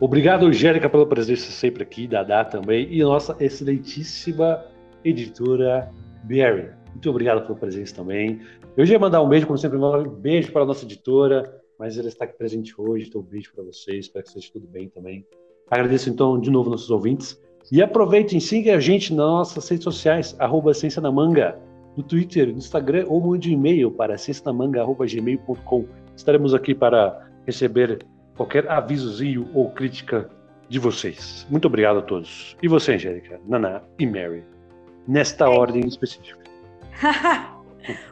Obrigado, Angélica, pela presença sempre aqui, Dadá também, e nossa excelentíssima editora Barry. Muito obrigado pela presença também. Eu já ia mandar um beijo, como sempre, um beijo para a nossa editora, mas ela está aqui presente hoje, então um beijo para vocês, espero que seja tudo bem também. Agradeço então de novo nossos ouvintes. E aproveitem, siga a gente nas nossas redes sociais, arroba Ciência na Manga, no Twitter, no Instagram, ou mande um e-mail para ciencianamanga.gmail.com. Estaremos aqui para receber qualquer avisozinho ou crítica de vocês. Muito obrigado a todos. E você, Angélica, Naná e Mary, nesta é. ordem específica.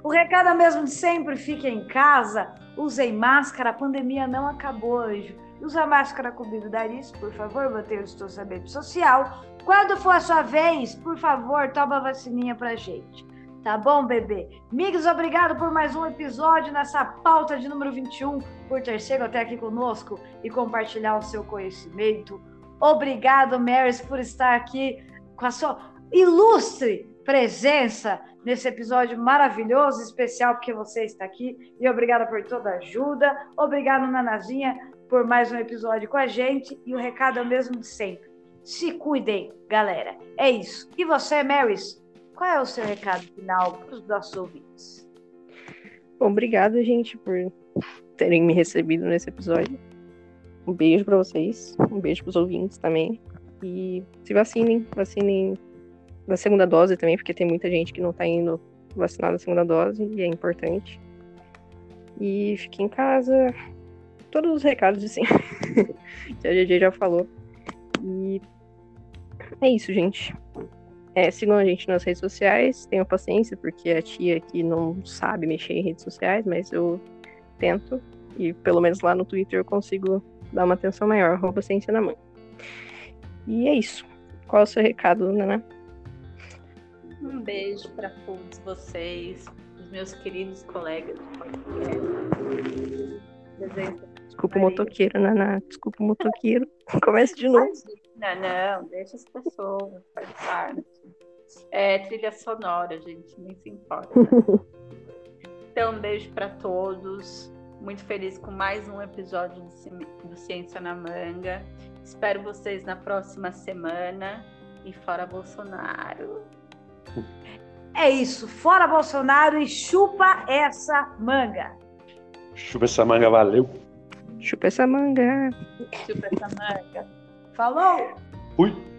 o recado é mesmo de sempre, fiquem em casa, usem máscara, a pandemia não acabou, anjo. Usa máscara cobrindo o nariz, por favor, mantenha o distanciamento social. Quando for a sua vez, por favor, toma a vacininha pra gente. Tá bom, bebê? Migos, obrigado por mais um episódio nessa pauta de número 21, por ter chegado até aqui conosco e compartilhar o seu conhecimento. Obrigado, Marys, por estar aqui com a sua ilustre presença nesse episódio maravilhoso, especial, porque você está aqui. E obrigada por toda a ajuda. Obrigado, Nanazinha, por mais um episódio com a gente. E o recado é o mesmo de sempre. Se cuidem, galera. É isso. E você, Marys, qual é o seu recado final para os nossos ouvintes? Obrigada, gente, por terem me recebido nesse episódio. Um beijo para vocês, um beijo para os ouvintes também. E se vacinem, vacinem da segunda dose também, porque tem muita gente que não está indo vacinar da segunda dose e é importante. E fique em casa. Todos os recados, assim, que a GG já falou. E é isso, gente. É, sigam a gente nas redes sociais, tenham paciência, porque a tia aqui não sabe mexer em redes sociais, mas eu tento. E pelo menos lá no Twitter eu consigo dar uma atenção maior, arroba ciência na mão. E é isso. Qual é o seu recado, Nana? Um beijo para todos vocês, os meus queridos colegas Desculpa o motoqueiro, Naná. Desculpa o motoqueiro. Comece de novo. Não, não, deixa as pessoas participar. É trilha sonora, gente, nem se importa. então, um beijo para todos. Muito feliz com mais um episódio do Ciência na Manga. Espero vocês na próxima semana. E fora Bolsonaro. É isso. Fora Bolsonaro e chupa essa manga. Chupa essa manga, valeu. Chupa essa manga. Chupa essa manga. Falou! Fui.